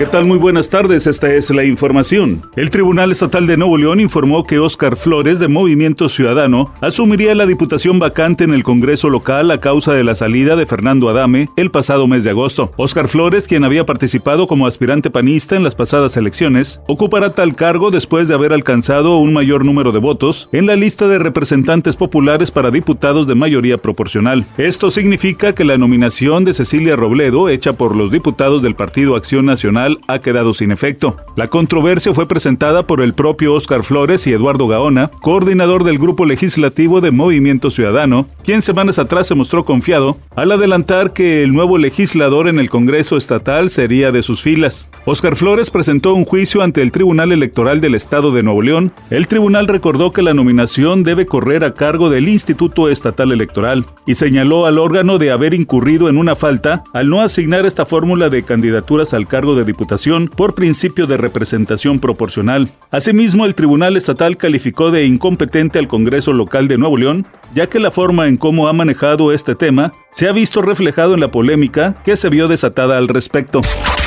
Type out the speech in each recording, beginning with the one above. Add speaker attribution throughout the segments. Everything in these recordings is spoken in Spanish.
Speaker 1: ¿Qué tal? Muy buenas tardes, esta es la información. El Tribunal Estatal de Nuevo León informó que Óscar Flores de Movimiento Ciudadano asumiría la diputación vacante en el Congreso local a causa de la salida de Fernando Adame el pasado mes de agosto. Óscar Flores, quien había participado como aspirante panista en las pasadas elecciones, ocupará tal cargo después de haber alcanzado un mayor número de votos en la lista de representantes populares para diputados de mayoría proporcional. Esto significa que la nominación de Cecilia Robledo, hecha por los diputados del Partido Acción Nacional, ha quedado sin efecto. La controversia fue presentada por el propio Óscar Flores y Eduardo Gaona, coordinador del grupo legislativo de Movimiento Ciudadano, quien semanas atrás se mostró confiado al adelantar que el nuevo legislador en el Congreso Estatal sería de sus filas. Óscar Flores presentó un juicio ante el Tribunal Electoral del Estado de Nuevo León. El tribunal recordó que la nominación debe correr a cargo del Instituto Estatal Electoral y señaló al órgano de haber incurrido en una falta al no asignar esta fórmula de candidaturas al cargo de por principio de representación proporcional. Asimismo, el Tribunal Estatal calificó de incompetente al Congreso Local de Nuevo León, ya que la forma en cómo ha manejado este tema se ha visto reflejado en la polémica que se vio desatada al respecto.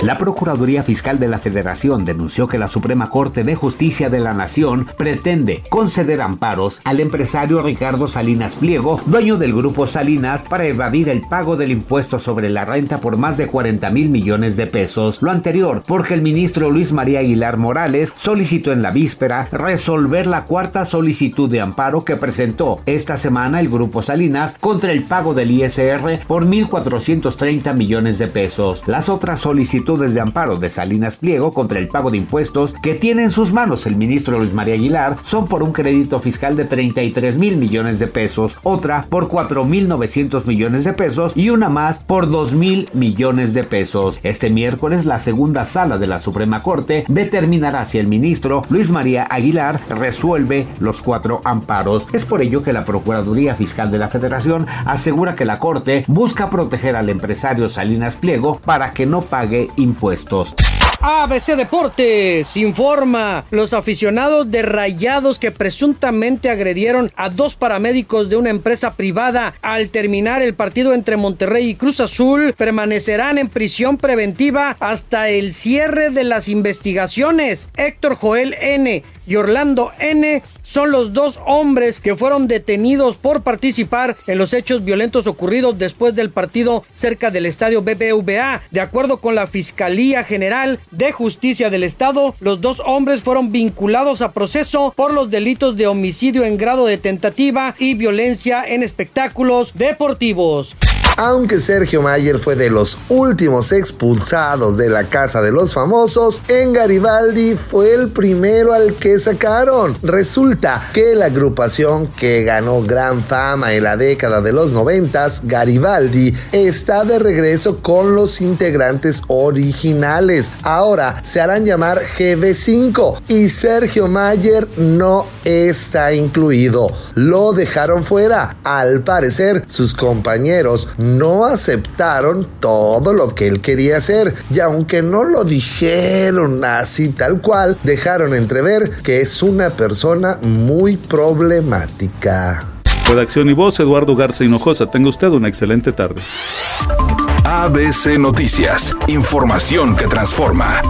Speaker 2: La Procuraduría Fiscal de la Federación denunció que la Suprema Corte de Justicia de la Nación pretende conceder amparos al empresario Ricardo Salinas Pliego, dueño del grupo Salinas, para evadir el pago del impuesto sobre la renta por más de 40 mil millones de pesos. Lo anterior porque el ministro Luis María Aguilar Morales solicitó en la víspera resolver la cuarta solicitud de amparo que presentó esta semana el grupo Salinas contra el pago del ISR por 1.430 millones de pesos. Las otras solicitudes de amparo de Salinas Pliego contra el pago de impuestos que tiene en sus manos el ministro Luis María Aguilar son por un crédito fiscal de 33 mil millones de pesos, otra por 4 mil 900 millones de pesos y una más por 2 mil millones de pesos. Este miércoles la segunda sala de la Suprema Corte determinará si el ministro Luis María Aguilar resuelve los cuatro amparos. Es por ello que la Procuraduría Fiscal de la Federación asegura que la Corte busca proteger al empresario Salinas Pliego para que no pague impuestos.
Speaker 3: ABC Deportes informa los aficionados de Rayados que presuntamente agredieron a dos paramédicos de una empresa privada al terminar el partido entre Monterrey y Cruz Azul permanecerán en prisión preventiva hasta el cierre de las investigaciones. Héctor Joel N y Orlando N son los dos hombres que fueron detenidos por participar en los hechos violentos ocurridos después del partido cerca del estadio BBVA. De acuerdo con la Fiscalía General de Justicia del Estado, los dos hombres fueron vinculados a proceso por los delitos de homicidio en grado de tentativa y violencia en espectáculos deportivos.
Speaker 4: Aunque Sergio Mayer fue de los últimos expulsados de la Casa de los Famosos, en Garibaldi fue el primero al que sacaron. Resulta que la agrupación que ganó gran fama en la década de los noventas, Garibaldi, está de regreso con los integrantes originales. Ahora se harán llamar GB5 y Sergio Mayer no está incluido. Lo dejaron fuera. Al parecer, sus compañeros no aceptaron todo lo que él quería hacer y aunque no lo dijeron así tal cual, dejaron entrever que es una persona muy problemática.
Speaker 1: Redacción y voz, Eduardo Garza Hinojosa. Tenga usted una excelente tarde.
Speaker 5: ABC Noticias, información que transforma.